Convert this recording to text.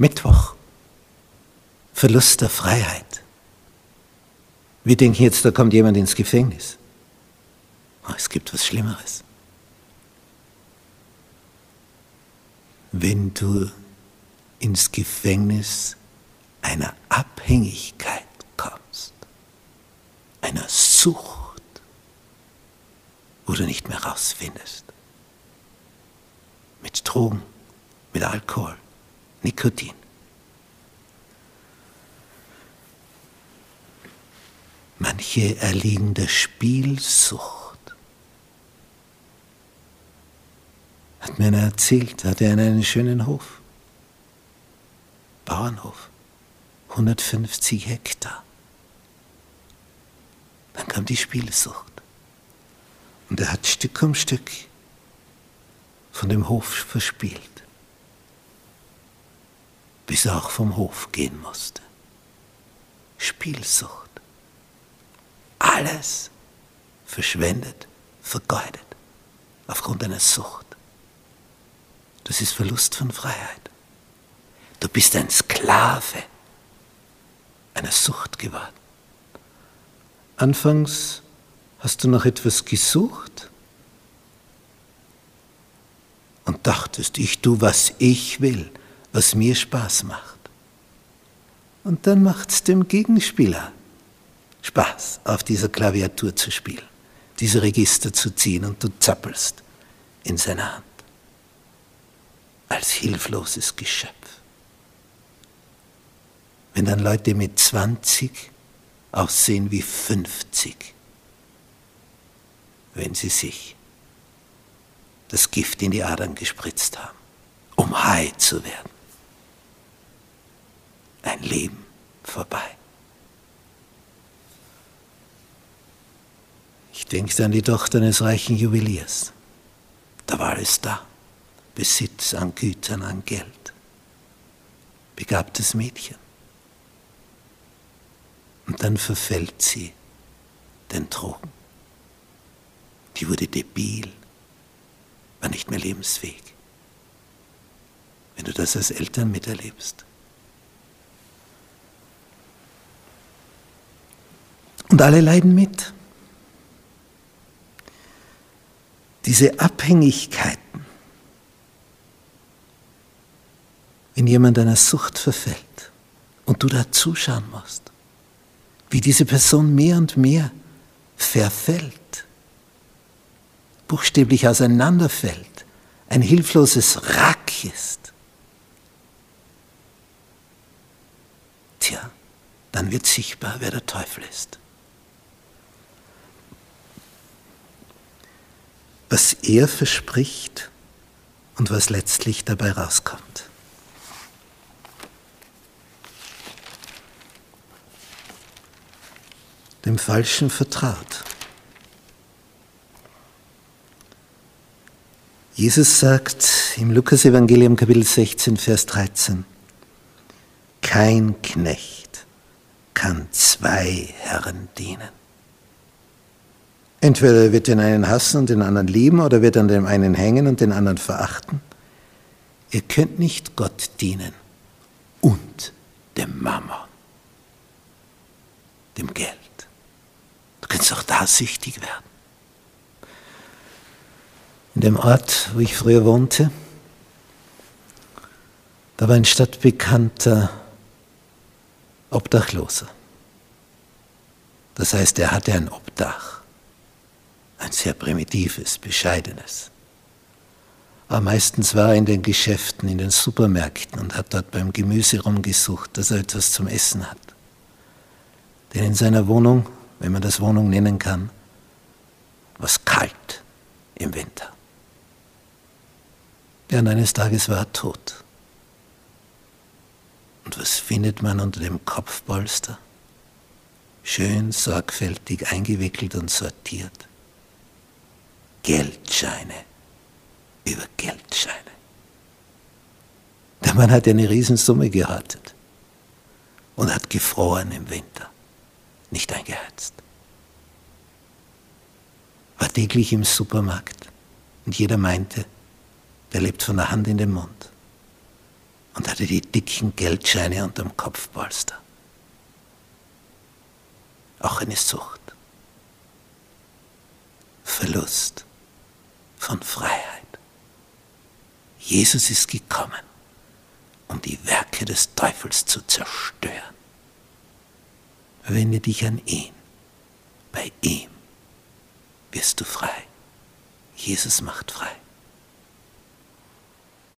Mittwoch. Verlust der Freiheit. Wir denken jetzt, da kommt jemand ins Gefängnis. Oh, es gibt was Schlimmeres. Wenn du ins Gefängnis einer Abhängigkeit kommst, einer Sucht, wo du nicht mehr rausfindest. Mit Drogen, mit Alkohol, Nikotin. Manche erliegen der Spielsucht. Hat mir einer erzählt, hatte er einen schönen Hof. Bauernhof. 150 Hektar. Dann kam die Spielsucht. Und er hat Stück um Stück von dem Hof verspielt, bis er auch vom Hof gehen musste. Spielsucht alles verschwendet, vergeudet, aufgrund einer Sucht. Das ist Verlust von Freiheit. Du bist ein Sklave einer Sucht geworden. Anfangs hast du nach etwas gesucht und dachtest, ich tu, was ich will, was mir Spaß macht. Und dann macht es dem Gegenspieler Spaß, auf dieser Klaviatur zu spielen, diese Register zu ziehen und du zappelst in seiner Hand als hilfloses Geschöpf. Wenn dann Leute mit 20 aussehen wie 50, wenn sie sich das Gift in die Adern gespritzt haben, um high zu werden. Ein Leben vorbei. Ich denke an die Tochter eines reichen Juweliers. Da war es da. Besitz an Gütern, an Geld. Begabtes Mädchen. Und dann verfällt sie den Drogen. Die wurde debil, war nicht mehr lebensfähig. Wenn du das als Eltern miterlebst. Und alle leiden mit. diese Abhängigkeiten, wenn jemand einer Sucht verfällt und du da zuschauen musst, wie diese Person mehr und mehr verfällt, buchstäblich auseinanderfällt, ein hilfloses Rack ist, tja, dann wird sichtbar, wer der Teufel ist. Was er verspricht und was letztlich dabei rauskommt. Dem Falschen vertraut. Jesus sagt im Lukas-Evangelium Kapitel 16, Vers 13, kein Knecht kann zwei Herren dienen. Entweder wird den einen hassen und den anderen lieben oder wird an dem einen hängen und den anderen verachten. Ihr könnt nicht Gott dienen und dem Mammon, dem Geld. Du kannst auch da süchtig werden. In dem Ort, wo ich früher wohnte, da war ein stadtbekannter Obdachloser. Das heißt, er hatte ein Obdach ein sehr primitives, bescheidenes. Aber meistens war er in den Geschäften, in den Supermärkten und hat dort beim Gemüse rumgesucht, dass er etwas zum Essen hat. Denn in seiner Wohnung, wenn man das Wohnung nennen kann, war es kalt im Winter. Ja, und eines Tages war er tot. Und was findet man unter dem Kopfpolster? Schön sorgfältig eingewickelt und sortiert. Geldscheine über Geldscheine. Der Mann hat eine Riesensumme gehortet und hat gefroren im Winter, nicht eingeheizt. War täglich im Supermarkt und jeder meinte, der lebt von der Hand in den Mund. und hatte die dicken Geldscheine unterm Kopfpolster. Auch eine Sucht. Verlust von Freiheit. Jesus ist gekommen, um die Werke des Teufels zu zerstören. Wende dich an ihn. Bei ihm wirst du frei. Jesus macht frei.